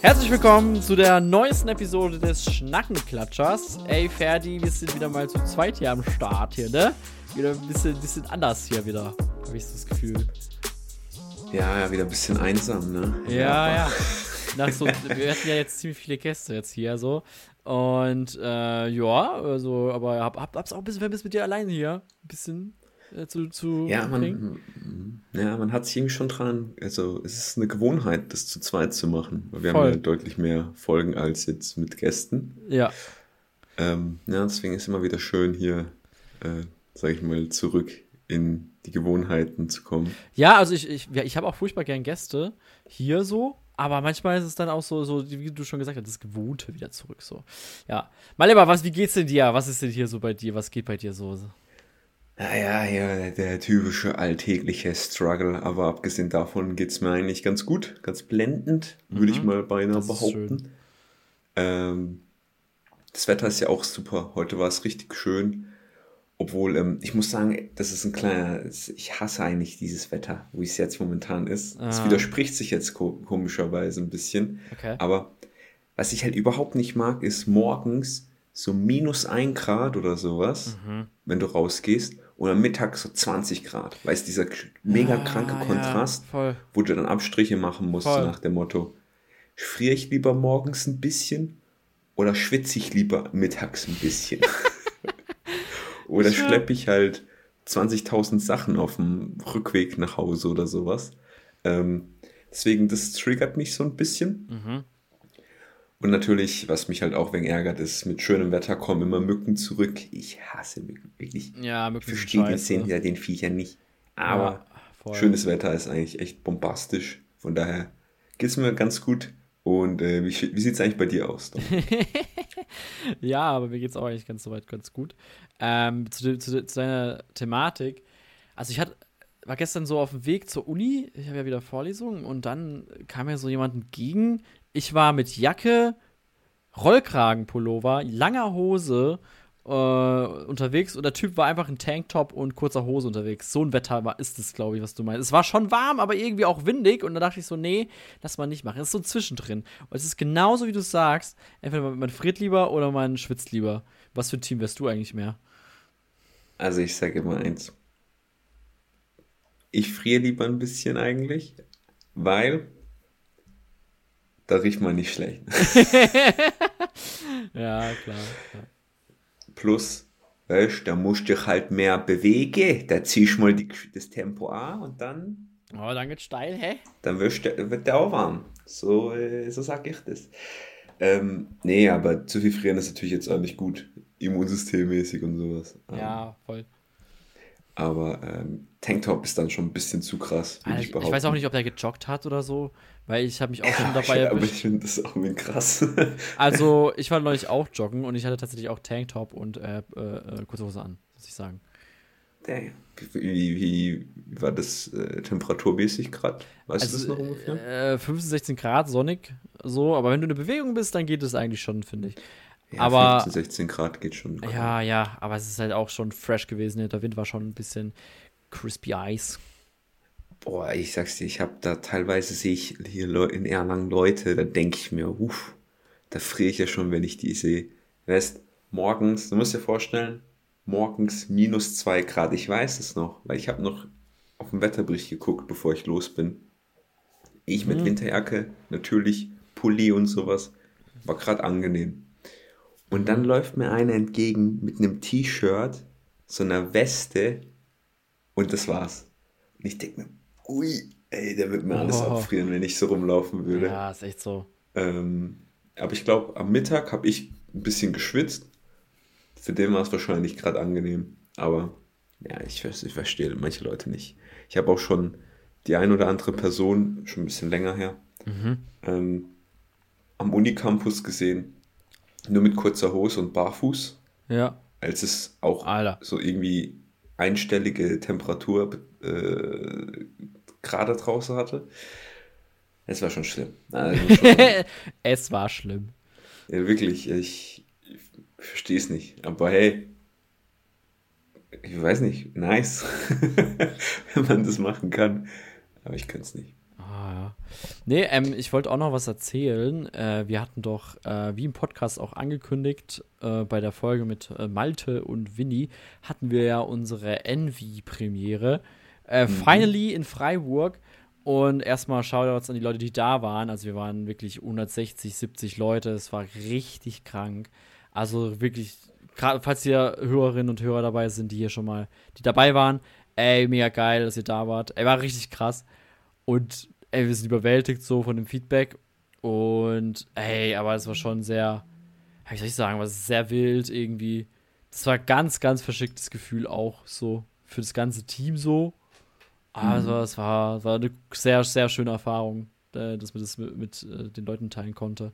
Herzlich willkommen zu der neuesten Episode des Schnackenklatschers. Ey, Ferdi, wir sind wieder mal zu zweit hier am Start hier, ne? Wieder ein bisschen, bisschen anders hier wieder, habe ich so das Gefühl. Ja, ja, wieder ein bisschen einsam, ne? Ja, ja. Nach so, wir hatten ja jetzt ziemlich viele Gäste jetzt hier so. Und äh, ja, also, aber hab, hab, hab's auch ein bisschen vermisst mit dir alleine hier. Ein bisschen äh, zu, zu ja, man, ja, man hat sich irgendwie schon dran, also es ist eine Gewohnheit, das zu zweit zu machen. Wir Voll. haben ja deutlich mehr Folgen als jetzt mit Gästen. Ja. Ähm, ja, deswegen ist es immer wieder schön, hier, äh, sag ich mal, zurück in die Gewohnheiten zu kommen. Ja, also ich, ich, ja, ich habe auch furchtbar gern Gäste hier so, aber manchmal ist es dann auch so, so wie du schon gesagt hast, das Gewohnte wieder zurück so. Ja. Mal lieber, was, wie geht's denn dir? Was ist denn hier so bei dir? Was geht bei dir so? Naja, ja, der typische alltägliche Struggle, aber abgesehen davon geht es mir eigentlich ganz gut, ganz blendend, mhm. würde ich mal beinahe das behaupten. Ähm, das Wetter ist ja auch super. Heute war es richtig schön. Obwohl, ähm, ich muss sagen, das ist ein kleiner, ich hasse eigentlich dieses Wetter, wie es jetzt momentan ist. Es ah. widerspricht sich jetzt komischerweise ein bisschen. Okay. Aber was ich halt überhaupt nicht mag, ist morgens so minus ein Grad oder sowas, mhm. wenn du rausgehst, und am Mittag so 20 Grad. Weißt dieser mega ah, kranke Kontrast, ja, wo du dann Abstriche machen musst, voll. nach dem Motto, friere ich lieber morgens ein bisschen oder schwitze ich lieber mittags ein bisschen? oder ja. schleppe ich halt 20.000 Sachen auf dem Rückweg nach Hause oder sowas. Ähm, deswegen, das triggert mich so ein bisschen. Mhm. Und natürlich, was mich halt auch wegen ärgert, ist, mit schönem Wetter kommen immer Mücken zurück. Ich hasse Mücken, wirklich. Ja, Mücken Ich verstehe den Sinn hinter den Viechern nicht. Aber ja, schönes Wetter ist eigentlich echt bombastisch. Von daher geht es mir ganz gut. Und äh, wie, wie sieht es eigentlich bei dir aus? ja, aber mir geht es auch eigentlich ganz soweit ganz gut. Ähm, zu, zu, zu deiner Thematik. Also ich hatte, war gestern so auf dem Weg zur Uni, ich habe ja wieder Vorlesungen und dann kam mir so jemand entgegen, ich war mit Jacke, Rollkragenpullover, langer Hose äh, unterwegs und der Typ war einfach in Tanktop und kurzer Hose unterwegs. So ein Wetter war, ist es, glaube ich, was du meinst. Es war schon warm, aber irgendwie auch windig und da dachte ich so, nee, lass mal nicht machen. Es ist so zwischendrin. Und es ist genauso, wie du sagst. Entweder man friert lieber oder man schwitzt lieber. Was für ein Team wärst du eigentlich mehr? Also ich sage immer eins. Ich friere lieber ein bisschen eigentlich, weil da riecht man nicht schlecht. ja, klar, klar. Plus, weißt, da musst du dich halt mehr bewegen. Da ziehst du mal die, das Tempo an und dann. Oh, dann geht's steil, hä? Dann wirst du, wird der auch warm. So, äh, so sag ich das. Ähm, nee, aber zu viel frieren ist natürlich jetzt auch nicht gut. Immunsystemmäßig und sowas. Ja, voll. Aber ähm, Tanktop ist dann schon ein bisschen zu krass. Also, ich, ich, weiß auch nicht, ob der gejoggt hat oder so, weil ich habe mich auch ja, schon dabei erwischt. Aber ich finde das auch irgendwie krass. also, ich war neulich auch joggen und ich hatte tatsächlich auch Tanktop und äh, äh, kurze Hose an, muss ich sagen. Wie, wie, wie war das äh, temperaturmäßig gerade? Weißt also, du das noch ungefähr? Äh, 15, 16 Grad, sonnig, so, aber wenn du in der Bewegung bist, dann geht es eigentlich schon, finde ich. Ja, aber 15, 16 Grad geht schon. Ja, ja, aber es ist halt auch schon fresh gewesen. Der Wind war schon ein bisschen crispy Eis. Boah, ich sag's dir, ich habe da teilweise sehe ich hier in Erlangen Leute, da denke ich mir, uff, da friere ich ja schon, wenn ich die sehe. Weißt, morgens, du musst dir vorstellen, morgens minus zwei Grad. Ich weiß es noch, weil ich habe noch auf den Wetterbericht geguckt, bevor ich los bin. Ich mit mhm. Winterjacke, natürlich Pulli und sowas, war gerade angenehm. Und dann läuft mir einer entgegen mit einem T-Shirt, so einer Weste und das war's. Und ich denke mir, ui, ey, der wird mir alles oh. abfrieren, wenn ich so rumlaufen würde. Ja, ist echt so. Ähm, aber ich glaube, am Mittag habe ich ein bisschen geschwitzt. Für den war es wahrscheinlich gerade angenehm. Aber ja, ich, ich verstehe manche Leute nicht. Ich habe auch schon die ein oder andere Person, schon ein bisschen länger her, mhm. ähm, am Unicampus gesehen, nur mit kurzer Hose und barfuß. Ja. Als es auch Alter. so irgendwie einstellige Temperatur äh, gerade draußen hatte. Es war schon schlimm. Also schon, es war schlimm. Ja, wirklich, ich, ich verstehe es nicht. Aber hey, ich weiß nicht, nice, wenn man das machen kann. Aber ich kann es nicht. Ah, ja. Nee, ähm, ich wollte auch noch was erzählen. Äh, wir hatten doch, äh, wie im Podcast auch angekündigt, äh, bei der Folge mit äh, Malte und Winnie, hatten wir ja unsere Envy-Premiere. Äh, mhm. Finally in Freiburg. Und erstmal Shoutouts an die Leute, die da waren. Also wir waren wirklich 160, 70 Leute. Es war richtig krank. Also wirklich, gerade falls hier Hörerinnen und Hörer dabei sind, die hier schon mal, die dabei waren, ey, mega geil, dass ihr da wart. Ey, war richtig krass. Und ey, wir sind überwältigt so von dem Feedback. Und ey, aber es war schon sehr, wie soll ich sagen, war sehr wild irgendwie. Das war ganz, ganz verschicktes Gefühl auch so für das ganze Team so. Also mhm. es war, war eine sehr, sehr schöne Erfahrung, äh, dass man das mit, mit äh, den Leuten teilen konnte.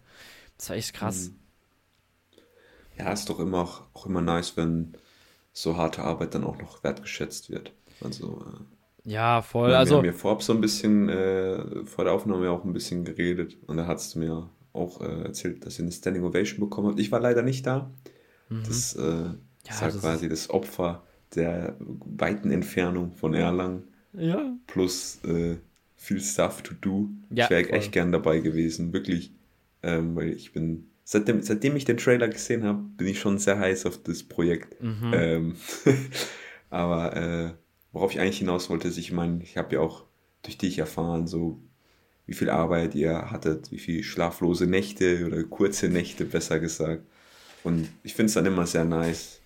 Das war echt krass. Mhm. Ja, ist doch immer auch, auch immer nice, wenn so harte Arbeit dann auch noch wertgeschätzt wird. Also äh, ja, voll. Wir also, haben ja vorab so ein bisschen, äh, vor der Aufnahme auch ein bisschen geredet und da hast du mir auch äh, erzählt, dass ihr eine Standing Ovation bekommen habt. Ich war leider nicht da. Mhm. Das, äh, ja, war das quasi das Opfer der weiten Entfernung von Erlangen. Ja. Plus äh, viel Stuff to do. Ja, ich wäre echt gern dabei gewesen, wirklich. Ähm, weil ich bin, seitdem, seitdem ich den Trailer gesehen habe, bin ich schon sehr heiß auf das Projekt. Mhm. Ähm, aber äh, worauf ich eigentlich hinaus wollte, ist, ich meine, ich habe ja auch durch dich erfahren, so wie viel Arbeit ihr hattet, wie viel schlaflose Nächte oder kurze Nächte, besser gesagt. Und ich finde es dann immer sehr nice,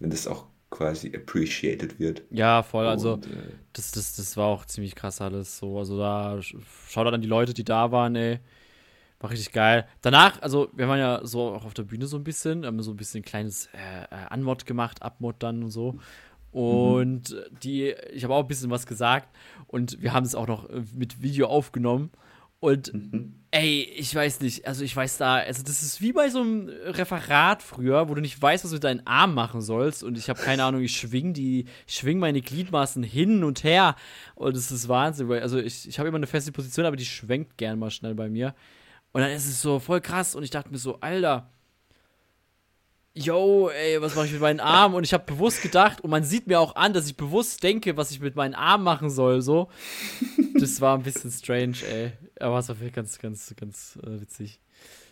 wenn das auch quasi appreciated wird. Ja, voll. Also, Und, äh, das, das, das war auch ziemlich krass alles so. Also, da schaut an die Leute, die da waren, ey. War richtig geil. Danach, also, wir waren ja so auch auf der Bühne so ein bisschen, haben so ein bisschen ein kleines äh, äh Anmod gemacht, Abmod dann und so. Und mhm. die, ich habe auch ein bisschen was gesagt und wir haben es auch noch äh, mit Video aufgenommen. Und mhm. ey, ich weiß nicht, also ich weiß da, also das ist wie bei so einem Referat früher, wo du nicht weißt, was du mit deinen Armen machen sollst. Und ich habe keine Ahnung, ich schwing die, ich schwing meine Gliedmaßen hin und her. Und das ist Wahnsinn, weil, also ich, ich habe immer eine feste Position, aber die schwenkt gern mal schnell bei mir. Und dann ist es so voll krass und ich dachte mir so, Alter, yo, ey, was mache ich mit meinen Armen? Und ich habe bewusst gedacht, und man sieht mir auch an, dass ich bewusst denke, was ich mit meinen Armen machen soll, so. Das war ein bisschen strange, ey. Aber es war ganz, ganz, ganz äh, witzig.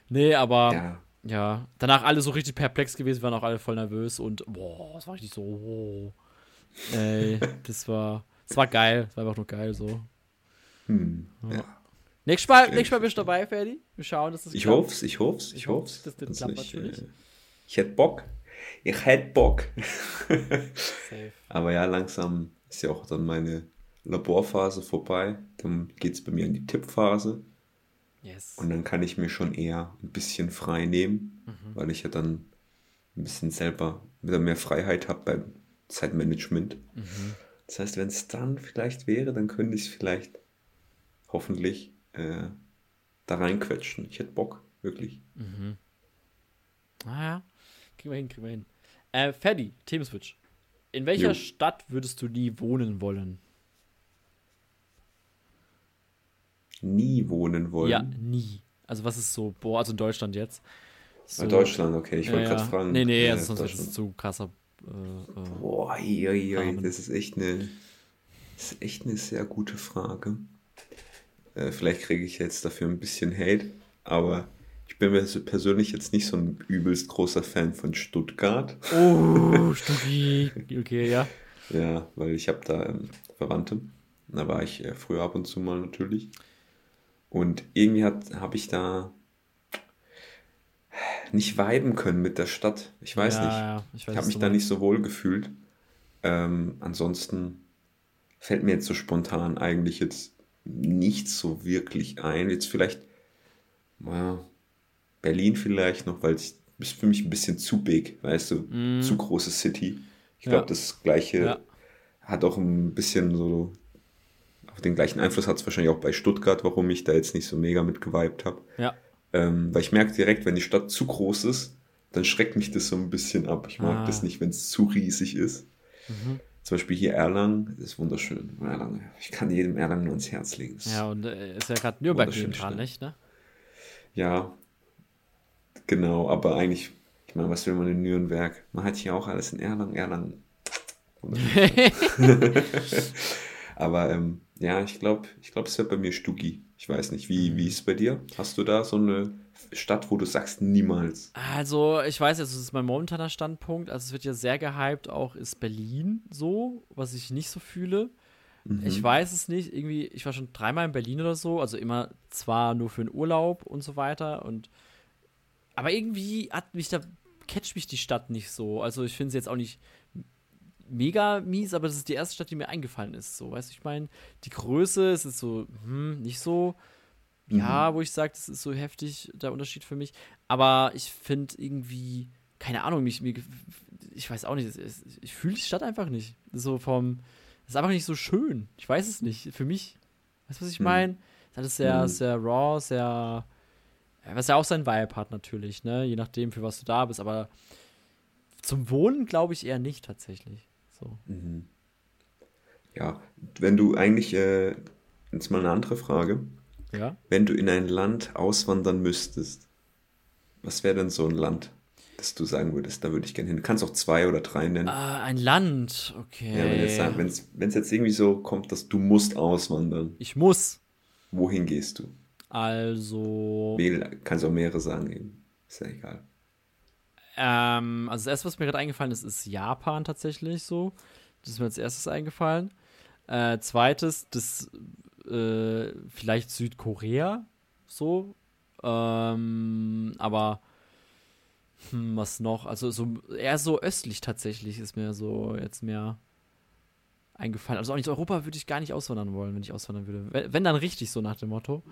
Nee, aber ja. ja. Danach alle so richtig perplex gewesen, waren auch alle voll nervös und boah, das war richtig so, wow. Ey, das war, das war geil. Das war einfach nur geil, so. Hm, ja. Nächstes Mal, nächstes Mal bist du dabei, Ferdi. Wir schauen, dass das Ich hoffe es, ich hoffe es, ich hoffe es. Das, das klappt natürlich. Äh, ich hätte Bock. Ich hätte Bock. Aber ja, langsam ist ja auch dann meine Laborphase vorbei. Dann geht es bei mir in die Tippphase. Yes. Und dann kann ich mir schon eher ein bisschen frei nehmen, mhm. weil ich ja dann ein bisschen selber wieder mehr Freiheit habe beim Zeitmanagement. Mhm. Das heißt, wenn es dann vielleicht wäre, dann könnte ich es vielleicht hoffentlich äh, da reinquetschen. Ich hätte Bock, wirklich. Mhm. Naja, ah Kriegen wir hin, kriegen wir hin. Äh, Ferdi, Themenswitch. In welcher jo. Stadt würdest du nie wohnen wollen? Nie wohnen wollen? Ja, nie. Also was ist so, boah, also in Deutschland jetzt. So, Deutschland, okay. Ich wollte ja, gerade fragen. Nee, nee, also sonst ist es zu krasser. Äh, äh, boah, oi, oi, oi, das ist echt eine, das ist echt eine sehr gute Frage. Äh, vielleicht kriege ich jetzt dafür ein bisschen Hate, aber bin mir persönlich jetzt nicht so ein übelst großer Fan von Stuttgart. Oh, Stuttgart. Okay, ja. Ja, weil ich habe da ähm, Verwandte. Da war ich äh, früher ab und zu mal natürlich. Und irgendwie habe ich da nicht viben können mit der Stadt. Ich weiß ja, nicht. Ja, ich, ich habe mich da nicht so wohl gefühlt. Ähm, ansonsten fällt mir jetzt so spontan eigentlich jetzt nicht so wirklich ein. Jetzt vielleicht, naja, Berlin vielleicht noch, weil es ist für mich ein bisschen zu big, weißt du, mm. zu große City. Ich glaube, ja. das gleiche ja. hat auch ein bisschen so, auf den gleichen Einfluss hat es wahrscheinlich auch bei Stuttgart, warum ich da jetzt nicht so mega mit geweibt habe. Ja. Ähm, weil ich merke direkt, wenn die Stadt zu groß ist, dann schreckt mich das so ein bisschen ab. Ich mag ah. das nicht, wenn es zu riesig ist. Mhm. Zum Beispiel hier Erlangen, das ist wunderschön. Erlangen. Ich kann jedem Erlangen nur ins Herz legen. Ja, und äh, ist ja gerade Nürnberg dran, nicht, ne? Ja, Genau, aber eigentlich, ich meine, was will man in Nürnberg? Man hat hier auch alles in Erlangen, Erlangen. aber ähm, Ja, ich glaube, ich glaube, es wäre bei mir Stugi. Ich weiß nicht, wie, wie ist es bei dir? Hast du da so eine Stadt, wo du sagst, niemals? Also, ich weiß, jetzt ist mein momentaner Standpunkt. Also, es wird ja sehr gehypt, auch ist Berlin so, was ich nicht so fühle. Mhm. Ich weiß es nicht. Irgendwie, ich war schon dreimal in Berlin oder so. Also, immer zwar nur für den Urlaub und so weiter. Und, aber irgendwie hat mich da, catcht mich die Stadt nicht so. Also, ich finde sie jetzt auch nicht mega mies, aber das ist die erste Stadt, die mir eingefallen ist. So, weißt du, ich meine, die Größe, es ist so, hm, nicht so, mhm. ja, wo ich sage, das ist so heftig, der Unterschied für mich. Aber ich finde irgendwie, keine Ahnung, mich, mir, ich weiß auch nicht, ich fühle die Stadt einfach nicht. So vom, das ist einfach nicht so schön. Ich weiß es nicht. Für mich, weißt du, was ich meine? Mhm. Das ist sehr, mhm. sehr raw, sehr, was ja auch sein Vibe hat natürlich, ne? Je nachdem, für was du da bist, aber zum Wohnen glaube ich eher nicht tatsächlich. So. Mhm. Ja, wenn du eigentlich, äh, jetzt mal eine andere Frage. Ja. Wenn du in ein Land auswandern müsstest, was wäre denn so ein Land, das du sagen würdest, da würde ich gerne hin? Du kannst auch zwei oder drei nennen. Ah, ein Land, okay. Ja, wenn es jetzt irgendwie so kommt, dass du musst auswandern. Ich muss. Wohin gehst du? Also. Kannst auch mehrere sagen eben. Ist ja egal. Ähm, also das erste, was mir gerade eingefallen ist, ist Japan tatsächlich so. Das ist mir als erstes eingefallen. Äh, zweites, das äh, vielleicht Südkorea so. Ähm, aber hm, was noch? Also so eher so östlich tatsächlich ist mir so jetzt mehr eingefallen. Also auch nicht Europa würde ich gar nicht auswandern wollen, wenn ich auswandern würde. Wenn, wenn dann richtig so nach dem Motto.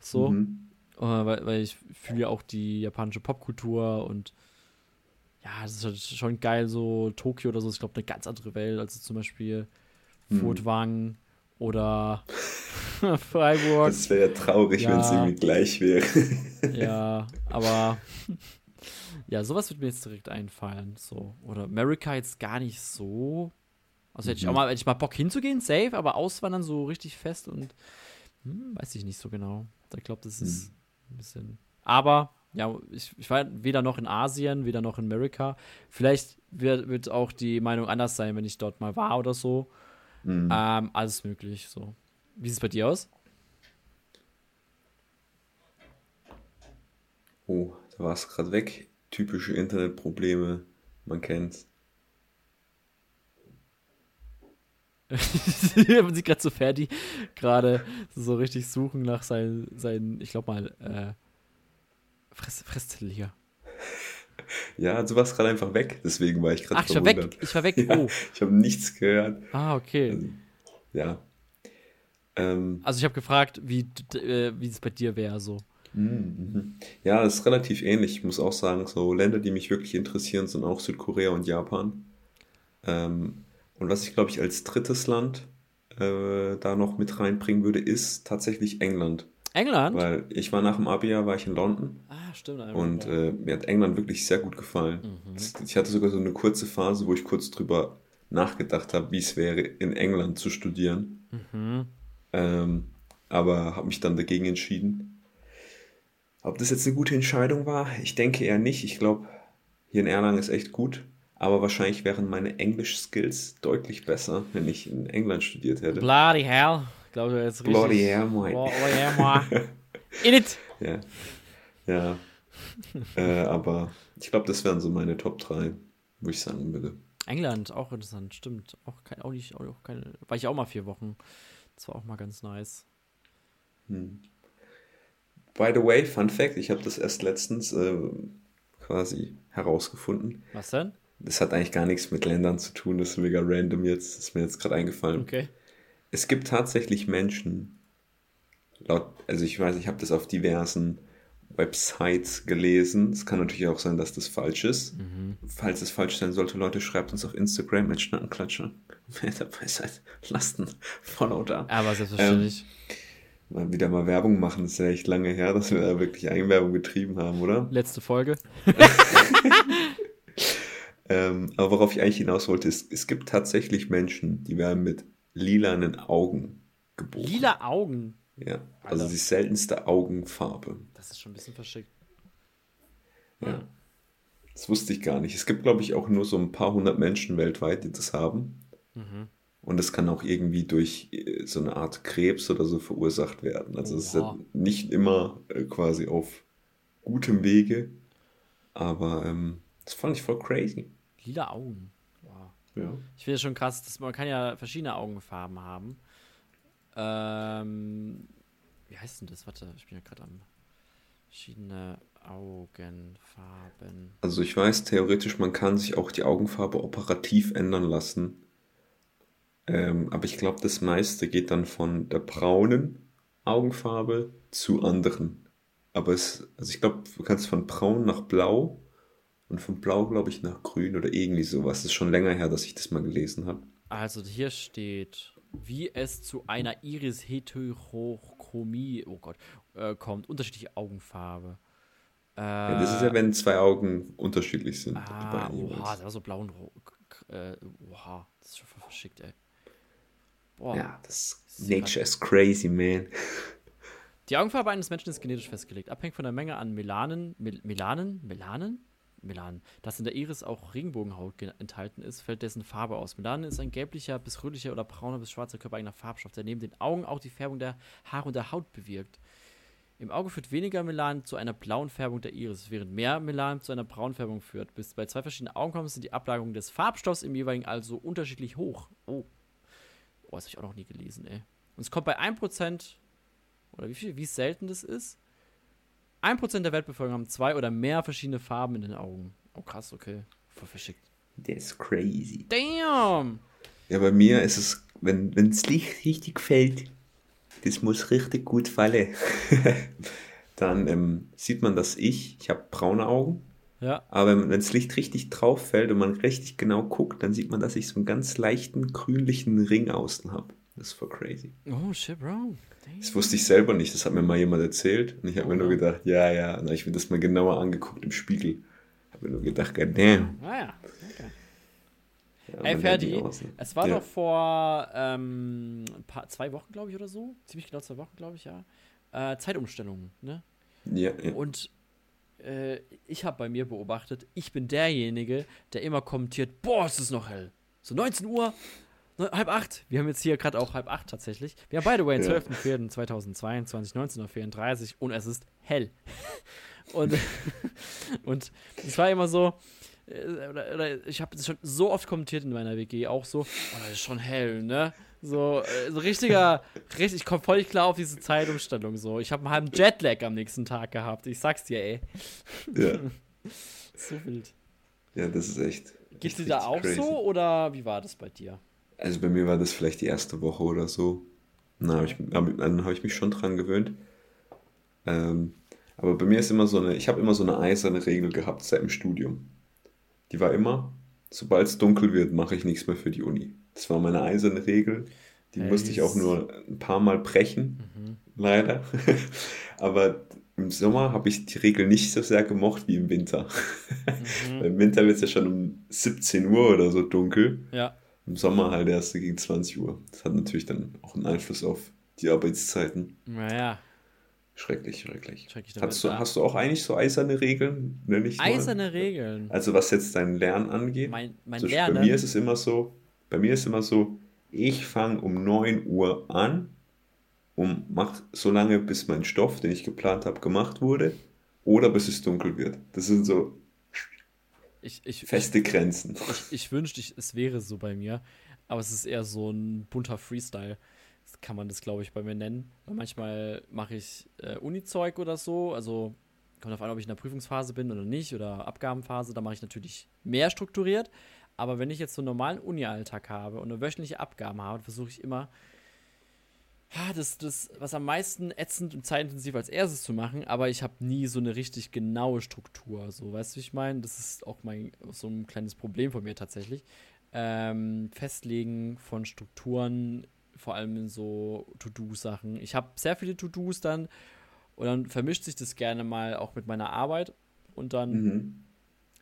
So. Mhm. Äh, weil, weil ich fühle ja auch die japanische Popkultur und ja, das ist halt schon geil, so Tokio oder so, ich glaube, eine ganz andere Welt, also zum Beispiel hm. Furtwang oder Freiburg. Das wäre ja traurig, ja. wenn es irgendwie gleich wäre. ja, aber ja, sowas wird mir jetzt direkt einfallen. So. Oder America jetzt gar nicht so. Also hätte ich auch mhm. mal, hätte ich mal Bock hinzugehen, safe, aber auswandern so richtig fest und hm, weiß ich nicht so genau. Ich glaube, das ist hm. ein bisschen. Aber ja, ich, ich war weder noch in Asien, weder noch in Amerika. Vielleicht wird, wird auch die Meinung anders sein, wenn ich dort mal war oder so. Mhm. Ähm, alles möglich. So. Wie sieht es bei dir aus? Oh, da war es gerade weg. Typische Internetprobleme, man kennt's. man sieht gerade so Ferdi gerade so richtig suchen nach seinen, seinen ich glaube mal, äh, Fress, Fresszettel hier. Ja, du warst gerade einfach weg, deswegen war ich gerade Ach, ich war weg. Ich war weg. Ja, oh. Ich habe nichts gehört. Ah, okay. Also, ja. Ähm, also ich habe gefragt, wie, äh, wie es bei dir wäre so. Mhm. Ja, es ist relativ ähnlich. Ich muss auch sagen, so Länder, die mich wirklich interessieren, sind auch Südkorea und Japan. Ähm, und was ich, glaube ich, als drittes Land äh, da noch mit reinbringen würde, ist tatsächlich England. England? Weil ich war nach dem Abi-Jahr, war ich in London. Ah, stimmt. Und äh, mir hat England wirklich sehr gut gefallen. Mhm. Ich hatte sogar so eine kurze Phase, wo ich kurz drüber nachgedacht habe, wie es wäre, in England zu studieren. Mhm. Ähm, aber habe mich dann dagegen entschieden. Ob das jetzt eine gute Entscheidung war, ich denke eher nicht. Ich glaube, hier in Erlangen ist echt gut. Aber wahrscheinlich wären meine Englisch-Skills deutlich besser, wenn ich in England studiert hätte. Bloody hell. Ich glaube, jetzt richtig. Bloody hell, moi. Bloody hell, moi. In it! Ja. Ja. äh, aber ich glaube, das wären so meine Top 3, wo ich sagen würde. England, auch interessant, stimmt. Auch, kein, auch nicht, auch keine, war ich auch mal vier Wochen. Das war auch mal ganz nice. Hm. By the way, Fun Fact, ich habe das erst letztens äh, quasi herausgefunden. Was denn? Das hat eigentlich gar nichts mit Ländern zu tun, das ist mega random jetzt, das ist mir jetzt gerade eingefallen. Okay. Es gibt tatsächlich Menschen, laut, also ich weiß, ich habe das auf diversen Websites gelesen. Es kann natürlich auch sein, dass das falsch ist. Mhm. Falls es falsch sein sollte, Leute, schreibt uns auf Instagram mit Schnackenklatsche. Wer dabei seid, lasst ein Follow da. Aber selbstverständlich. Ähm, mal wieder mal Werbung machen. Das ist ja echt lange her, dass wir da wirklich Eigenwerbung getrieben haben, oder? Letzte Folge. ähm, aber worauf ich eigentlich hinaus wollte, ist, es gibt tatsächlich Menschen, die werden mit lilanen Augen geboren. Lila Augen? Ja, also Alter. die seltenste Augenfarbe. Das ist schon ein bisschen verschickt. Ja. Das wusste ich gar nicht. Es gibt, glaube ich, auch nur so ein paar hundert Menschen weltweit, die das haben. Mhm. Und das kann auch irgendwie durch äh, so eine Art Krebs oder so verursacht werden. Also es ist ja nicht immer äh, quasi auf gutem Wege, aber ähm, das fand ich voll crazy. Lila Augen. Wow. Ja. Ich finde es schon krass, dass man kann ja verschiedene Augenfarben haben. Ähm, wie heißt denn das? Warte, ich bin ja gerade am verschiedene Augenfarben. Also ich weiß theoretisch, man kann sich auch die Augenfarbe operativ ändern lassen. Ähm, aber ich glaube, das meiste geht dann von der braunen Augenfarbe zu anderen. Aber es, also ich glaube, du kannst von braun nach blau und von blau, glaube ich, nach grün oder irgendwie sowas. Das ist schon länger her, dass ich das mal gelesen habe. Also hier steht, wie es zu einer Iris-Heterochromie, oh Gott, äh, kommt, unterschiedliche Augenfarbe. Äh, Ja, das ist ja, wenn zwei Augen unterschiedlich sind. ah, oha, jeweils. da war so blau und rot. Äh, oha, das ist schon voll verschickt, ey. Boah. Ja, das Nature is crazy, man. Die Augenfarbe eines Menschen ist genetisch festgelegt, abhängig von der Menge an Melanen, Mel Melanen, Melanen, Melanen, das in der Iris auch Regenbogenhaut ge- enthalten ist, fällt dessen Farbe aus. Melanen ist ein gelblicher bis rötlicher oder brauner bis schwarzer körpereigener Farbstoff, der neben den Augen auch die Färbung der Haare und der Haut bewirkt. Im Auge führt weniger Melan zu einer blauen Färbung der Iris, während mehr Melan zu einer braunen Färbung führt. Bis bei zwei verschiedenen Augenfarben sind die Ablagerungen des Farbstoffs im jeweiligen also unterschiedlich hoch. Oh. Oh, das habe ich auch noch nie gelesen, ey. Und es kommt bei 1%, oder wie viel, wie selten das ist? 1% der Weltbevölkerung haben zwei oder mehr verschiedene Farben in den Augen. Oh, krass, okay. Voll verschickt. That's crazy. Damn! Ja, bei mir ist es, wenn das Licht richtig fällt, das muss richtig gut fallen, dann ähm, sieht man, dass ich, ich habe braune Augen, Ja. aber wenn das Licht richtig drauf fällt und man richtig genau guckt, dann sieht man, dass ich so einen ganz leichten grünlichen Ring außen habe. Das ist voll crazy. Oh, shit, bro. Damn. Das wusste ich selber nicht, das hat mir mal jemand erzählt und ich habe mir nur ja. gedacht, ja, ja, und dann habe ich mir das mal genauer angeguckt im Spiegel. Habe mir nur gedacht, god damn. Ah ja, okay. Ja, Ey, Ferdi, es war Ja. doch vor ähm, paar, zwei Wochen, glaube ich, oder so. Ziemlich genau zwei Wochen, glaube ich, ja. Äh, Zeitumstellung, ne? Ja, ja. Und äh, ich habe bei mir beobachtet, ich bin derjenige, der immer kommentiert, boah, es ist noch hell. So 19 Uhr, ne, halb acht. Wir haben jetzt hier gerade auch halb acht tatsächlich. Wir haben beide den Ja. 12.04.2022, 19.34 Uhr und es ist hell. und, und es war immer so, äh, oder, oder ich habe das schon so oft kommentiert in meiner WG, auch so, oh, das ist schon hell, ne? So, äh, so richtiger, richtig, ich komme voll klar auf diese Zeitumstellung so. Ich habe einen halben Jetlag am nächsten Tag gehabt. Ich sag's dir, ey. ja. So wild. ja, das ist echt. Geht's dir da auch crazy. so oder wie war das bei dir? Also bei mir war das vielleicht die erste Woche oder so. Na, hab ich, dann habe ich mich schon dran gewöhnt. Ähm, aber bei mir ist immer so eine, ich habe immer so eine eiserne Regel gehabt seit dem Studium. Die war immer, sobald es dunkel wird, mache ich nichts mehr für die Uni. Das war meine eiserne Regel. Die musste ich auch nur ein paar Mal brechen, Mhm. leider. aber im Sommer habe ich die Regel nicht so sehr gemocht wie im Winter. Mhm. Im Winter wird es ja schon um 17 Uhr oder so dunkel. Ja. Im Sommer halt erst gegen 20 Uhr. Das hat natürlich dann auch einen Einfluss auf die Arbeitszeiten. Naja, Schrecklich, schrecklich. schrecklich. Hast du, hast du auch eigentlich so eiserne Regeln? Nenn ich mal? Eiserne Regeln. Also was jetzt dein Lernen angeht. Mein, mein Beispiel Lernen. Bei mir ist es immer so, bei mir ist immer so, ich fange um 9 Uhr an und mache so lange, bis mein Stoff, den ich geplant habe, gemacht wurde oder bis es dunkel wird. Das sind so ich, ich, feste Grenzen. ich, ich wünschte, ich, es wäre so bei mir, aber es ist eher so ein bunter Freestyle. Das kann man das, glaube ich, bei mir nennen. Weil manchmal mache ich äh, Uni-Zeug oder so, also kommt auf an, ob ich in der Prüfungsphase bin oder nicht oder Abgabenphase, da mache ich natürlich mehr strukturiert. Aber wenn ich jetzt so einen normalen Uni-Alltag habe und eine wöchentliche Abgabe habe, versuche ich immer, das, das, was am meisten ätzend und zeitintensiv als erstes zu machen, aber ich habe nie so eine richtig genaue Struktur. So, weißt du, wie ich meine? Das ist auch mein so ein kleines Problem von mir tatsächlich. Ähm, Festlegen von Strukturen, vor allem in so To-Do-Sachen. Ich habe sehr viele To-Dos dann und dann vermischt sich das gerne mal auch mit meiner Arbeit und dann Mhm.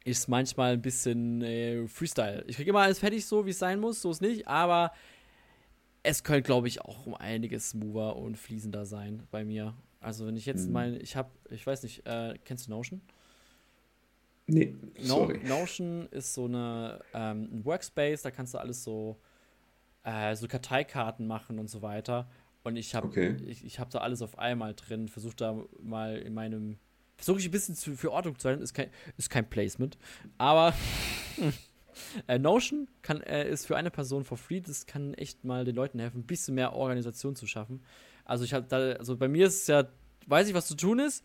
ist manchmal ein bisschen äh, Freestyle. Ich kriege immer alles fertig, so wie es sein muss, so ist nicht, aber es könnte, glaube ich, auch um einiges smoother und fließender sein bei mir. Also wenn ich jetzt Mhm. mal, ich habe, ich weiß nicht, äh, kennst du Notion? Nee, No sorry. Notion ist so eine ähm, ein Workspace, da kannst du alles so äh, so Karteikarten machen und so weiter. Und ich habe Okay. ich, ich hab da alles auf einmal drin, versuche da mal in meinem. Versuche ich ein bisschen zu, für Ordnung zu halten, ist kein, ist kein Placement. Aber äh, Notion kann, äh, ist für eine Person for free, das kann echt mal den Leuten helfen, ein bisschen mehr Organisation zu schaffen. Also ich habe da, also bei mir ist es ja, weiß ich, was zu tun ist,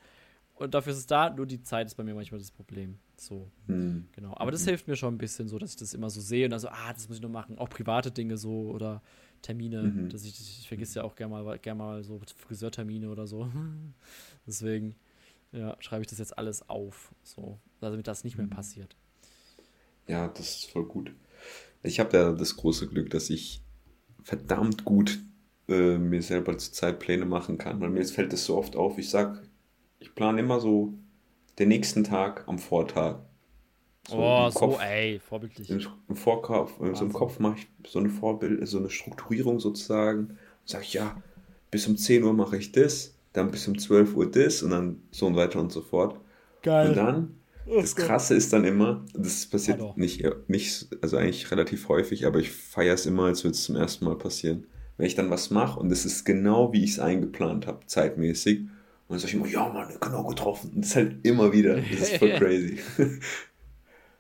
und dafür ist es da, nur die Zeit ist bei mir manchmal das Problem. So. Hm. Genau, aber das hilft mir schon ein bisschen so, dass ich das immer so sehe und dann so, ah, das muss ich noch machen. Auch private Dinge so oder Termine, Mhm. dass ich, ich vergesse ja auch gerne mal, gern mal so Friseurtermine oder so. Deswegen, ja, schreibe ich das jetzt alles auf, so, damit das nicht mehr Mhm. passiert. Ja, das ist voll gut. Ich habe ja das große Glück, dass ich verdammt gut äh, mir selber zur Zeit Pläne machen kann. Weil mir fällt das so oft auf. Ich sag, ich plane immer so den nächsten Tag am Vortag. oh, im so, Kopf. ey, vorbildlich. Im, im Vorkopf, äh, so im Wahnsinn. Kopf mache ich so eine Vorbild, so eine Strukturierung sozusagen. Sage ich, ja, bis um 10 Uhr mache ich das, dann bis um 12 Uhr das und dann so und weiter und so fort. Geil. Und dann, das Krasse ist dann immer, das passiert Hallo. nicht, nicht, also eigentlich relativ häufig, aber ich feiere es immer, als würde es zum ersten Mal passieren. Wenn ich dann was mache und es ist genau, wie ich es eingeplant habe, zeitmäßig, und dann sage ich immer, ja Mann, genau getroffen. Und das ist halt immer wieder, das ist voll crazy.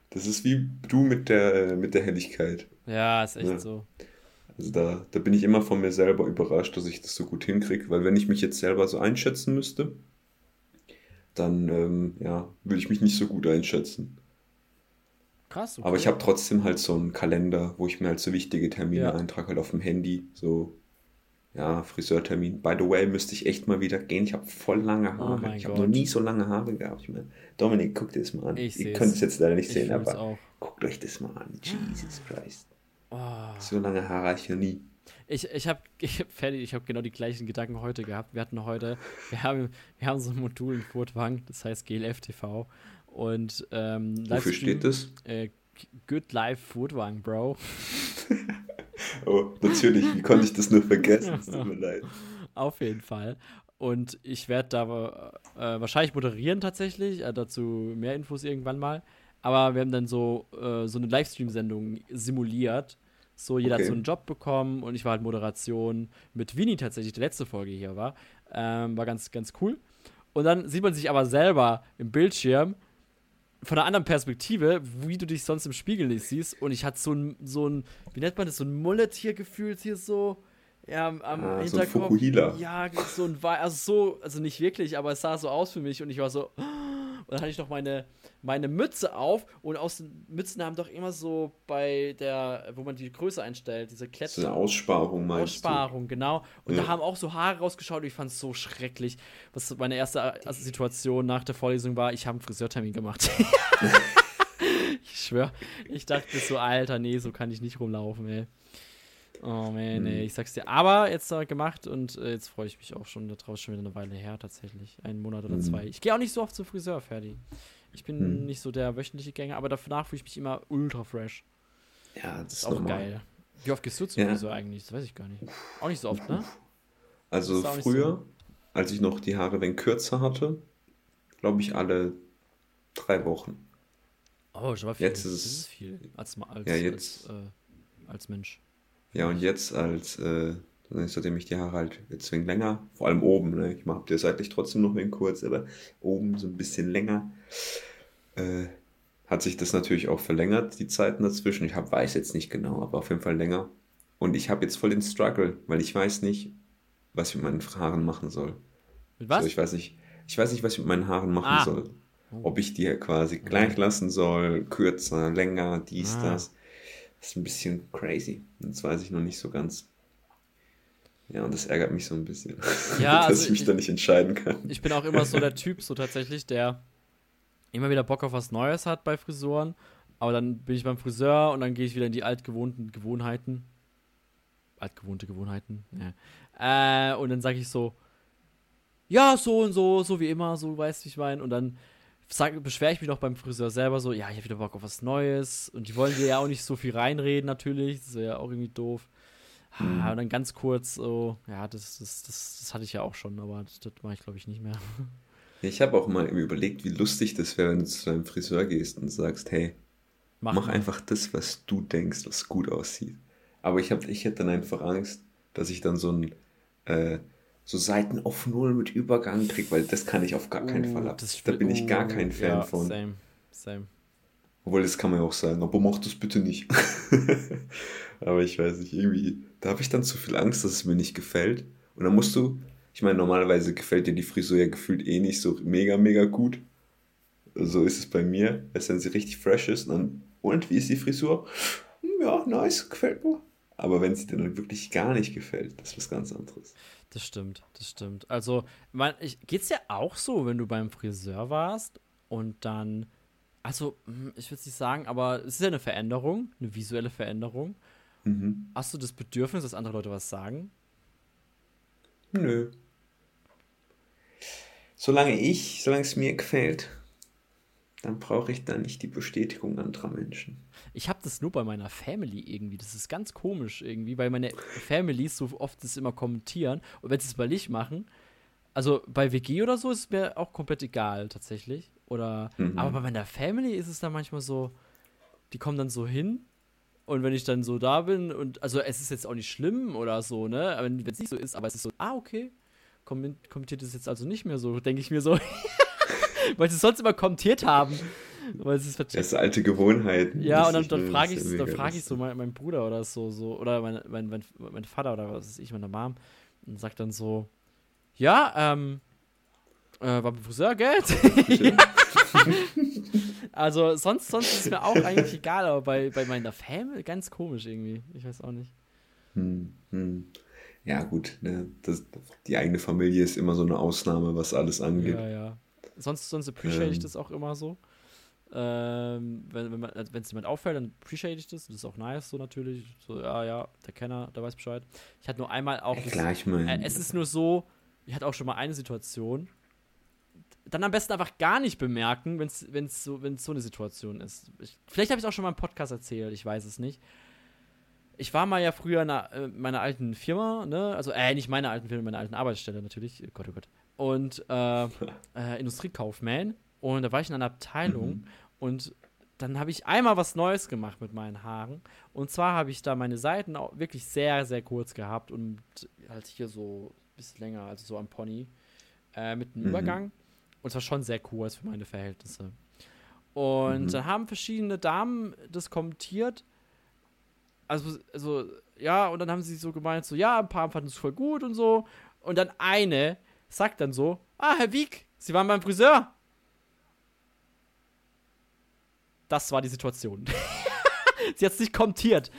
Das ist wie du mit der, mit der Helligkeit. Ja, ist echt Ja. so. Also da, da bin ich immer von mir selber überrascht, dass ich das so gut hinkriege, weil wenn ich mich jetzt selber so einschätzen müsste, dann ähm, ja, würde ich mich nicht so gut einschätzen. Krass, okay. Aber ich habe trotzdem halt so einen Kalender, wo ich mir halt so wichtige Termine Ja. eintrage, halt auf dem Handy, so ja, Friseurtermin. By the way, müsste ich echt mal wieder gehen. Ich habe voll lange Haare. Oh ich habe noch nie so lange Haare gehabt. Ich meine, Dominik, guck dir das mal an. Ich Ihr könnt es jetzt leider nicht Ich sehen, aber guckt euch das mal an. Jesus Christ. Oh. So lange Haare hatte ich noch nie. Ich, ich habe fertig, ich habe genau die gleichen Gedanken heute gehabt. Wir hatten heute, wir haben, wir haben so ein Modul in Furtwang, das heißt GLF TV. Und ähm, Wofür Livestream, steht das? Äh, Good Life Furtwang, Bro. Oh, natürlich. Wie konnte ich das nur vergessen? Es tut mir leid. Auf jeden Fall. Und ich werde da äh, wahrscheinlich moderieren tatsächlich. Äh, dazu mehr Infos irgendwann mal. Aber wir haben dann so, äh, so eine Livestream-Sendung simuliert. So, jeder Okay. hat so einen Job bekommen und ich war halt Moderation mit Winnie tatsächlich, die letzte Folge hier war. Ähm, war ganz, ganz cool. Und dann sieht man sich aber selber im Bildschirm von einer anderen Perspektive, wie du dich sonst im Spiegel nicht siehst. Und ich hatte so ein, so ein, wie nennt man das, so ein Mullet hier gefühlt hier so. Ja, am, Ah, so ein Hinterkopf. Fukuhila. Ja, so ein, also so, also nicht wirklich, aber es sah so aus für mich und ich war so, und dann hatte ich noch meine, meine Mütze auf und aus den Mützen haben doch immer so bei der, wo man die Größe einstellt, diese So eine Kletter. Aussparung meinst Aussparung, genau. Und Ja. da haben auch so Haare rausgeschaut und ich fand es so schrecklich. Was meine erste Situation nach der Vorlesung war, ich habe einen Friseurtermin gemacht. ich schwöre, ich dachte so, Alter, nee, so kann ich nicht rumlaufen, ey. Oh man, Hm. ey, ich sag's dir. Aber jetzt äh, gemacht und äh, jetzt freue ich mich auch schon daraus, schon wieder eine Weile her tatsächlich. Einen Monat oder Hm. zwei. Ich gehe auch nicht so oft zum Friseur, Ferdi. Ich bin Hm. nicht so der wöchentliche Gänger, aber danach fühle ich mich immer ultra fresh. Ja, das ist Ist auch normal. geil. Wie oft gehst du zum Ja. Friseur eigentlich? Das weiß ich gar nicht. Auch nicht so oft, ne? Also früher, als ich noch die Haare wenn kürzer hatte, glaube ich alle drei Wochen. Oh, schon mal viel. Jetzt ist das es- viel. Als, als, Ja, jetzt- als, äh, als Mensch. Ja, und jetzt als, äh, seitdem ich die Haare halt jetzt wegen länger, vor allem oben, ne? ich mache die seitlich trotzdem noch wegen kurz, aber oben so ein bisschen länger, äh, hat sich das natürlich auch verlängert, die Zeiten dazwischen. Ich hab, weiß jetzt nicht genau, aber auf jeden Fall länger. Und ich habe jetzt voll den Struggle, weil ich weiß nicht, was ich mit meinen Haaren machen soll. Mit was? So, ich weiß nicht, ich weiß nicht, was ich mit meinen Haaren machen Ah. soll. Ob ich die quasi gleich lassen soll, kürzer, länger, dies, Ah. das. Das ist ein bisschen crazy. Das weiß ich noch nicht so ganz. Ja, und das ärgert mich so ein bisschen, Ja, dass also ich mich ich- da nicht entscheiden kann. Ich bin auch immer so der Typ, so tatsächlich, der immer wieder Bock auf was Neues hat bei Frisuren. Aber dann bin ich beim Friseur und dann gehe ich wieder in die altgewohnten Gewohnheiten. Altgewohnte Gewohnheiten, ja. Äh, und dann sage ich so, ja, so und so, so wie immer, so weißt du, wie ich meine. Und dann beschwere ich mich noch beim Friseur selber so, ja, ich habe wieder Bock auf was Neues. Und die wollen dir ja auch nicht so viel reinreden, natürlich. Das wäre ja auch irgendwie doof. Ah, Und dann ganz kurz so, ja, das, das, das, das hatte ich ja auch schon, aber das, das mache ich, glaube ich, nicht mehr. Ich habe auch mal überlegt, wie lustig das wäre, wenn du zu deinem Friseur gehst und sagst, hey, mach mal. einfach das, was du denkst, was gut aussieht. Aber ich, hab, ich hätte dann einfach Angst, dass ich dann so ein äh, so Seiten auf Null mit Übergang kriege, weil das kann ich auf gar keinen Uh, Fall ab. Da bin ich gar kein Fan ja, von. Same, same. Obwohl, das kann man ja auch sagen, aber mach das bitte nicht. aber ich weiß nicht, irgendwie, da habe ich dann zu viel Angst, dass es mir nicht gefällt. Und dann musst du, ich meine, normalerweise gefällt dir die Frisur ja gefühlt eh nicht so mega, mega gut. So ist es bei mir, als wenn sie richtig fresh ist. Und dann, und wie ist die Frisur? Ja, nice, gefällt mir. Aber wenn sie dir dann wirklich gar nicht gefällt, das ist was ganz anderes. Das stimmt, das stimmt. Also, man, ich, geht's dir auch so, wenn du beim Friseur warst und dann, also, hm, ich würde es nicht sagen, aber es ist ja eine Veränderung, eine visuelle Veränderung. Mhm. Hast du das Bedürfnis, dass andere Leute was sagen? Nö. Solange ich, solange es mir gefällt, dann brauche ich da nicht die Bestätigung anderer Menschen. Ich habe das nur bei meiner Family irgendwie. Das ist ganz komisch irgendwie, weil meine Families so oft das immer kommentieren. Und wenn sie es bei nicht machen, also bei WG oder so ist es mir auch komplett egal tatsächlich. Oder, Mhm. aber bei meiner Family ist es dann manchmal so, die kommen dann so hin und wenn ich dann so da bin und, also es ist jetzt auch nicht schlimm oder so, ne, aber wenn es nicht so ist, aber es ist so, ah, okay, komment- kommentiert es jetzt also nicht mehr so, denke ich mir so. weil sie es sonst immer kommentiert haben. Weil sie es vercheckt Das ist alte Gewohnheiten. ja, und dann, dann frage ich, ist dann frage ich so meinen mein Bruder oder so, so oder mein, mein, mein, mein Vater oder was weiß ich, meine Mom, und sagt dann so, ja, ähm, äh, war beim Friseur, Geld? ja. Also sonst, sonst ist mir auch eigentlich egal, aber bei, bei meiner Family ganz komisch irgendwie. Ich weiß auch nicht. Hm, hm. Ja, gut, ne, das, die eigene Familie ist immer so eine Ausnahme, was alles angeht. Ja, ja. Sonst, sonst appreciate ich Ähm. das auch immer so. Ähm, wenn wenn man- wenn es jemand auffällt, dann appreciate ich das. Das ist auch nice, so natürlich. So, ja, ja, der Kenner, der weiß Bescheid. Ich hatte nur einmal auch. Ja, klar, ich meine, Äh, es ist nur so, ich hatte auch schon mal eine Situation. Dann am besten einfach gar nicht bemerken, wenn es so, wenn's so eine Situation ist. Ich, vielleicht habe ich es auch schon mal im Podcast erzählt, ich weiß es nicht. Ich war mal ja früher in einer, äh, meiner alten Firma, ne? Also, äh, nicht meiner alten Firma, meiner alten Arbeitsstelle natürlich. Gott, oh Gott. Und äh, äh, Industriekaufman. Und da war ich in einer Abteilung Mhm. und dann habe ich einmal was Neues gemacht mit meinen Haaren. Und zwar habe ich da meine Seiten auch wirklich sehr, sehr kurz gehabt und halt hier so ein bisschen länger, also so am Pony, äh, mit einem Mhm. Übergang. Und es war schon sehr kurz für meine Verhältnisse. Und Mhm. dann haben verschiedene Damen das kommentiert. Also, also, ja, und dann haben sie so gemeint, so, ja, ein paar fanden es voll gut und so. Und dann eine sagt dann so, ah, Herr Wieck, Sie waren beim Friseur. Das war die Situation. sie hat es nicht kommentiert.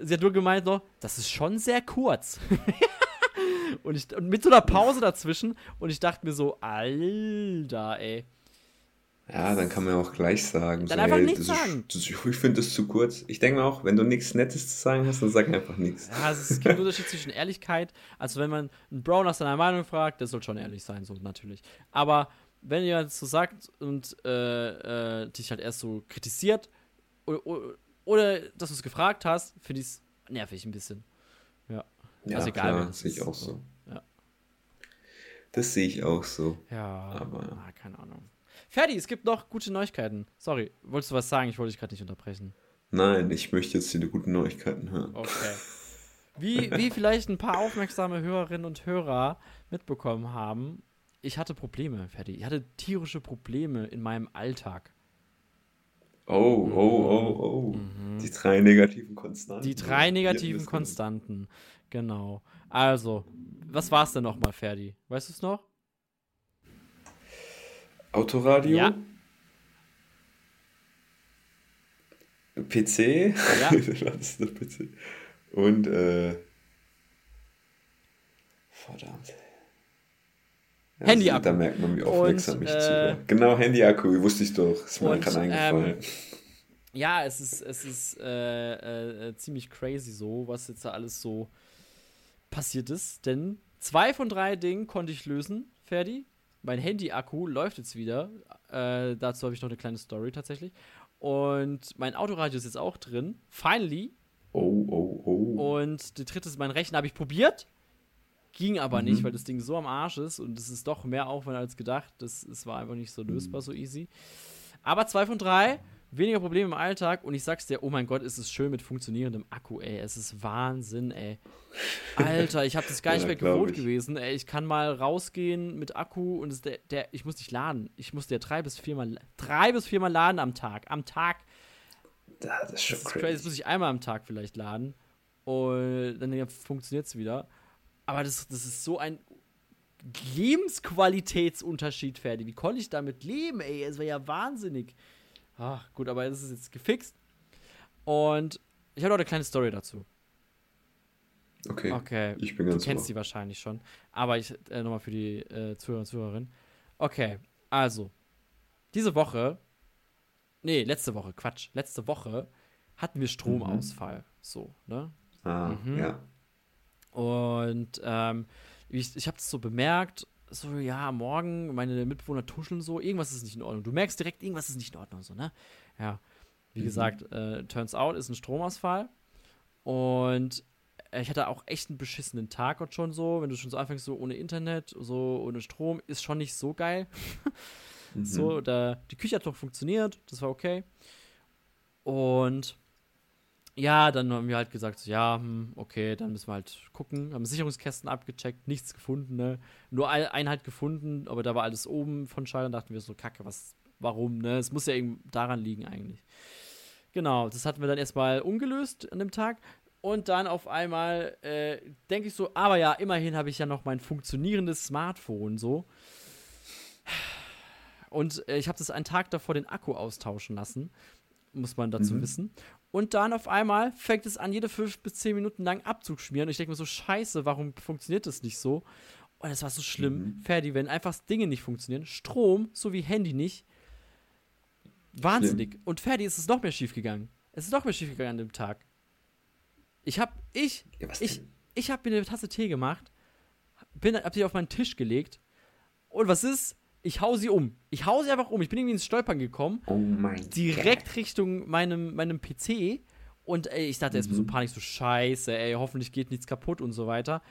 Sie hat nur gemeint noch, das ist schon sehr kurz. und, ich, und mit so einer Pause dazwischen. Und ich dachte mir so, Alter, ey. Ja, dann kann man ja auch gleich sagen. Dann einfach nichts das sagen. Ist, das, ich finde das zu kurz. Ich denke mir auch, wenn du nichts Nettes zu sagen hast, dann sag einfach nichts. Ja, es, ist, es gibt einen Unterschied zwischen Ehrlichkeit. Also, wenn man einen Bro nach seiner Meinung fragt, der soll schon ehrlich sein, so natürlich. Aber wenn jemand so sagt und äh, äh, dich halt erst so kritisiert oder, oder dass du es gefragt hast, finde ich es nervig ein bisschen. Ja. Ja, Also egal, klar, das sehe ich ist, auch so. so. Ja. Das sehe ich auch so. Ja, Aber- ah, keine Ahnung. Ferdi, es gibt noch gute Neuigkeiten. Sorry, wolltest du was sagen? Ich wollte dich gerade nicht unterbrechen. Nein, ich möchte jetzt die guten Neuigkeiten hören. Okay. Wie, wie vielleicht ein paar aufmerksame Hörerinnen und Hörer mitbekommen haben, ich hatte Probleme, Ferdi. Ich hatte tierische Probleme in meinem Alltag. Oh, oh, oh, oh. Die drei negativen Konstanten. Mhm. Die drei negativen Konstanten. Genau. Also, was war es denn nochmal, Ferdi? Weißt du es noch? Autoradio. Ja. PC. Ja. Was ist der PC? Und, äh. Verdammt. Ja, Handy-Akku. Da merkt man, wie aufmerksam Und, ich äh, zuhöre. Genau, Handy-Akku, wusste ich doch. Ist mir und, gerade eingefallen. Ja, es ist, es ist äh, äh, ziemlich crazy so, was jetzt da alles so passiert ist. Denn zwei von drei Dingen konnte ich lösen, Ferdi. Mein Handy-Akku läuft jetzt wieder. Äh, dazu habe ich noch eine kleine Story tatsächlich. Und mein Autoradio ist jetzt auch drin. Finally. oh, oh, oh. Und die dritte ist mein Rechner. Habe ich probiert. Ging aber Mhm. nicht, weil das Ding so am Arsch ist. Und es ist doch mehr Aufwand als gedacht. Das, es war einfach nicht so lösbar, so easy. Aber zwei von drei weniger Probleme im Alltag und ich sag's dir, oh mein Gott, ist es schön mit funktionierendem Akku, ey. Es ist Wahnsinn, ey. Alter, ich habe das gar nicht Ja, mehr gewohnt gewesen, ey. Ich kann mal rausgehen mit Akku und es, der, der, ich muss nicht laden. Ich muss der drei bis viermal, drei bis viermal laden am Tag. Am Tag. Das ist schon Das ist crazy. Das crazy. muss ich einmal am Tag vielleicht laden. Und dann funktioniert es wieder. Aber das, das ist so ein Lebensqualitätsunterschied, Ferdi. Wie konnte ich damit leben, ey? Es war ja wahnsinnig. Ach, gut, aber das ist jetzt gefixt. Und ich habe noch eine kleine Story dazu. Okay. Okay. Ich bin Du ganz kennst ohr. die wahrscheinlich schon. Aber ich äh, nochmal für die äh, Zuhörer und Zuhörerinnen. Okay, also. Diese Woche. Nee, letzte Woche, Quatsch. Letzte Woche hatten wir Stromausfall. So, ne? Ah, Mhm. ja. Und ähm, ich, ich habe es so bemerkt, so, ja, morgen, meine Mitbewohner tuscheln so, irgendwas ist nicht in Ordnung. Du merkst direkt, irgendwas ist nicht in Ordnung, so, ne? Ja. Wie Mhm. gesagt, äh, turns out ist ein Stromausfall. Und ich hatte auch echt einen beschissenen Tag und schon so, wenn du schon so anfängst, so ohne Internet, so ohne Strom, ist schon nicht so geil. Mhm. So, da, die Küche hat noch funktioniert, das war okay. Und ja, dann haben wir halt gesagt, so, ja, hm, okay, dann müssen wir halt gucken. Haben Sicherungskästen abgecheckt, nichts gefunden, ne? Nur ein, einen halt gefunden, aber da war alles oben von Schaltern, dachten wir so, kacke, was, warum, ne? Es muss ja eben daran liegen eigentlich. Genau, das hatten wir dann erstmal ungelöst an dem Tag. Und dann auf einmal äh, denke ich so, aber ja, immerhin habe ich ja noch mein funktionierendes Smartphone so. Und äh, ich habe das einen Tag davor den Akku austauschen lassen, muss man dazu Mhm. wissen. Und dann auf einmal fängt es an, jede fünf bis zehn Minuten lang abzuschmieren. Und ich denke mir so, scheiße, warum funktioniert das nicht so? Und es war so schlimm. Mhm. Ferdi, wenn einfach Dinge nicht funktionieren, Strom sowie Handy nicht, wahnsinnig. Und Ferdi ist es noch mehr schief gegangen. Es ist noch mehr schief gegangen an dem Tag. Ich hab, ich, Ja, ich, denn? ich habe mir eine Tasse Tee gemacht, bin, hab sie auf meinen Tisch gelegt und was ist? Ich hau sie um. Ich hau sie einfach um. Ich bin irgendwie ins Stolpern gekommen, Oh mein direkt Richtung meinem, meinem PC und ey, ich dachte erstmal so Mhm. Panik, so scheiße, ey, hoffentlich geht nichts kaputt und so weiter.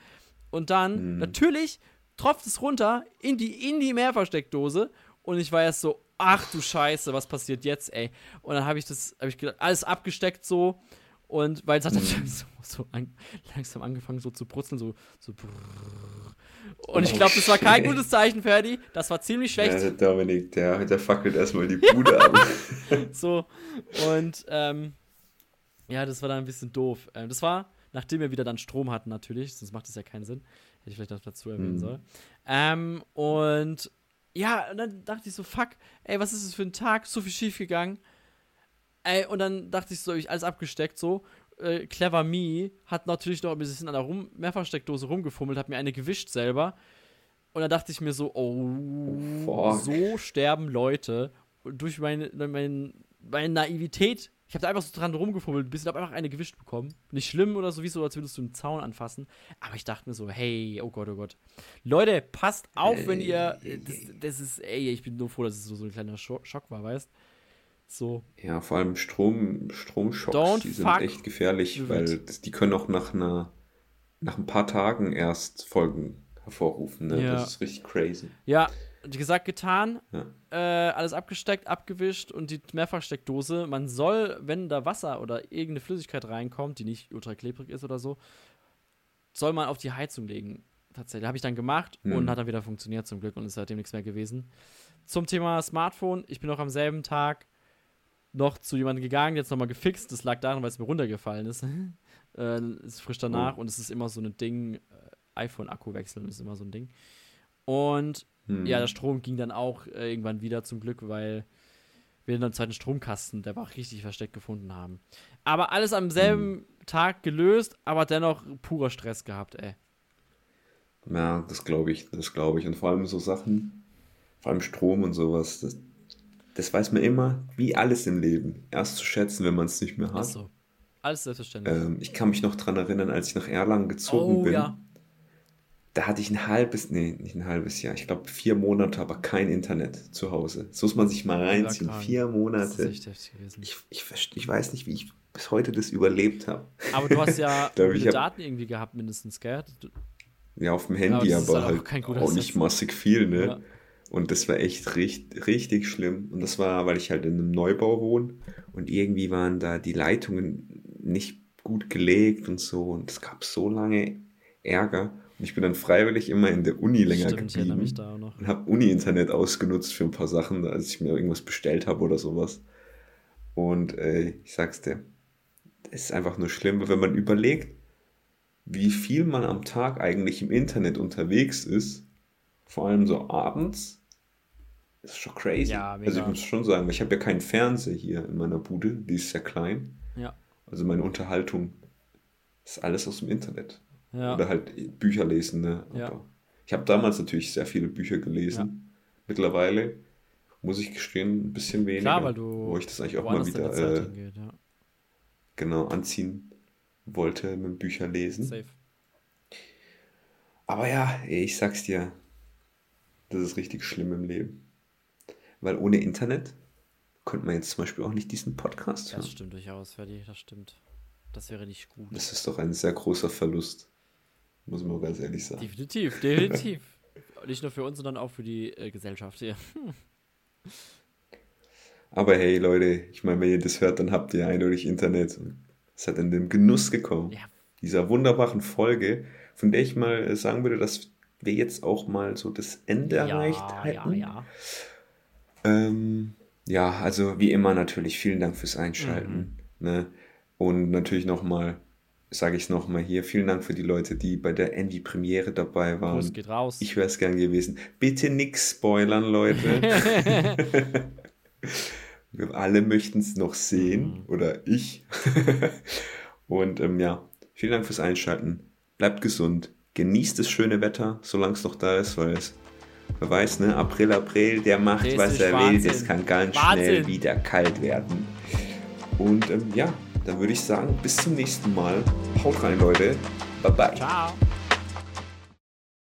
Und dann, Mhm. natürlich, tropft es runter in die, in die Mehrversteckdose und ich war erst so, ach du Scheiße, was passiert jetzt, ey? Und dann habe ich das, habe ich gedacht, alles abgesteckt so und weil es hat dann Mhm. so, so an, langsam angefangen so zu brutzeln, so, so brrr. Und ich glaube, das war kein gutes Zeichen, Ferdi. Das war ziemlich schlecht. Ja, der Dominik, der, der fackelt erstmal die Bude ab. So, und ähm, ja, das war dann ein bisschen doof. Ähm, das war, nachdem wir wieder dann Strom hatten, natürlich, sonst macht das ja keinen Sinn. Hätte ich vielleicht noch dazu erwähnen Mhm. sollen. Ähm, und ja, und dann dachte ich so, fuck, ey, was ist das für ein Tag? So viel schief gegangen. Ey, und dann dachte ich so, ich alles abgesteckt, so. Äh, Clever Me hat natürlich noch ein bisschen an der Rum Mehrfachsteckdose rumgefummelt, hat mir eine gewischt selber. Und dann dachte ich mir so, oh, fuck. so sterben Leute. Und durch meine, meine, meine Naivität, ich habe da einfach so dran rumgefummelt, ein bisschen, habe einfach eine gewischt bekommen. Nicht schlimm oder so, wie so, als würdest du einen Zaun anfassen. Aber ich dachte mir so, hey, oh Gott, oh Gott. Leute, passt auf, wenn ihr. Das, das ist, ey, ich bin nur froh, dass es so, so ein kleiner Scho Schock war, weißt So. Ja, vor allem Strom, Stromschocks, Don't die sind echt gefährlich, weil die können auch nach einer, nach ein paar Tagen erst Folgen hervorrufen. Ne? Ja. Das ist richtig crazy. Ja, gesagt, getan. Ja. Äh, alles abgesteckt, abgewischt und die Mehrfachsteckdose. Man soll, wenn da Wasser oder irgendeine Flüssigkeit reinkommt, die nicht ultra klebrig ist oder so, soll man auf die Heizung legen. Tatsächlich. Habe ich dann gemacht Hm. und hat dann wieder funktioniert zum Glück und ist seitdem nichts mehr gewesen. Zum Thema Smartphone. Ich bin noch am selben Tag noch zu jemandem gegangen, jetzt nochmal gefixt. Das lag daran, weil es mir runtergefallen ist. äh, ist frisch danach und es ist immer so ein Ding. Äh, iPhone-Akku wechseln ist immer so ein Ding. Und Hm. ja, der Strom ging dann auch äh, irgendwann wieder zum Glück, weil wir dann einen zweiten Stromkasten, der war auch richtig versteckt gefunden haben. Aber alles am selben Tag gelöst, aber dennoch purer Stress gehabt, ey. Ja, das glaube ich, das glaube ich. Und vor allem so Sachen, vor allem Strom und sowas, das, das weiß man immer, wie alles im Leben. Erst zu schätzen, wenn man es nicht mehr hat. Achso. Alles selbstverständlich. Ähm, ich kann mich noch dran erinnern, als ich nach Erlangen gezogen oh bin. ja. Da hatte ich ein halbes, nee, nicht ein halbes Jahr, ich glaube vier Monate, aber kein Internet zu Hause. Das muss man sich mal reinziehen. Vier Das ist Monate. echt gewesen. Ich, ich, ich weiß nicht, wie ich bis heute das überlebt habe. Aber du hast ja ich, Daten irgendwie gehabt, mindestens, gell? Du, Ja, auf dem aber Handy, das ist aber halt auch halt auch, nicht massig viel, ne? Ja. Und das war echt richtig, richtig schlimm. Und das war, weil ich halt in einem Neubau wohne und irgendwie waren da die Leitungen nicht gut gelegt und so. Und es gab so lange Ärger. Und ich bin dann freiwillig immer in der Uni länger Stimmt, geblieben mich da auch noch. und habe Uni-Internet ausgenutzt für ein paar Sachen, als ich mir irgendwas bestellt habe oder sowas. Und äh, ich sag's dir, es ist einfach nur schlimm, weil wenn man überlegt, wie viel man am Tag eigentlich im Internet unterwegs ist, vor allem so abends, ist schon crazy. Ja, also ich muss schon sagen, ich habe ja keinen Fernseher hier in meiner Bude, die ist sehr klein. Ja. Also meine Unterhaltung ist alles aus dem Internet. Ja. Oder halt Bücher lesen, ne? Aber Ja. Ich habe damals natürlich sehr viele Bücher gelesen. Mittlerweile muss ich gestehen, ein bisschen weniger. Klar, weil du wo ich das eigentlich auch mal wieder äh, hingeht, ja. genau anziehen wollte mit Bücher lesen. Safe. Aber ja, ich sag's dir, das ist richtig schlimm im Leben. Weil ohne Internet könnte man jetzt zum Beispiel auch nicht diesen Podcast hören. Das stimmt durchaus, Ferdi, das stimmt. Das wäre nicht gut. Das ist doch ein sehr großer Verlust. Muss man ganz ehrlich sagen. Definitiv, definitiv. nicht nur für uns, sondern auch für die äh, Gesellschaft hier. Aber hey Leute, ich meine, wenn ihr das hört, dann habt ihr eindeutig Internet. Es hat in den Genuss gekommen. Ja. Dieser wunderbaren Folge, von der ich mal äh, sagen würde, dass wir jetzt auch mal so das Ende erreicht ja, hätten. ja, ja. Ähm, ja, also wie immer natürlich vielen Dank fürs Einschalten. Ne? Und natürlich nochmal, sage ich es nochmal hier, vielen Dank für die Leute, die bei der Envy-Premiere dabei waren. Kuss geht raus. Ich wäre es gern gewesen. Bitte nix spoilern, Leute. Wir alle möchten es noch sehen. Oder ich. Und ähm, ja, vielen Dank fürs Einschalten. Bleibt gesund. Genießt das schöne Wetter, solange es noch da ist, weil es, wer weiß, ne, April, April, der macht, Das was er will. Wahnsinn. Das kann ganz Wahnsinn. schnell wieder kalt werden. Und ähm, ja, dann würde ich sagen, bis zum nächsten Mal. Haut rein, Leute. Bye bye. Ciao.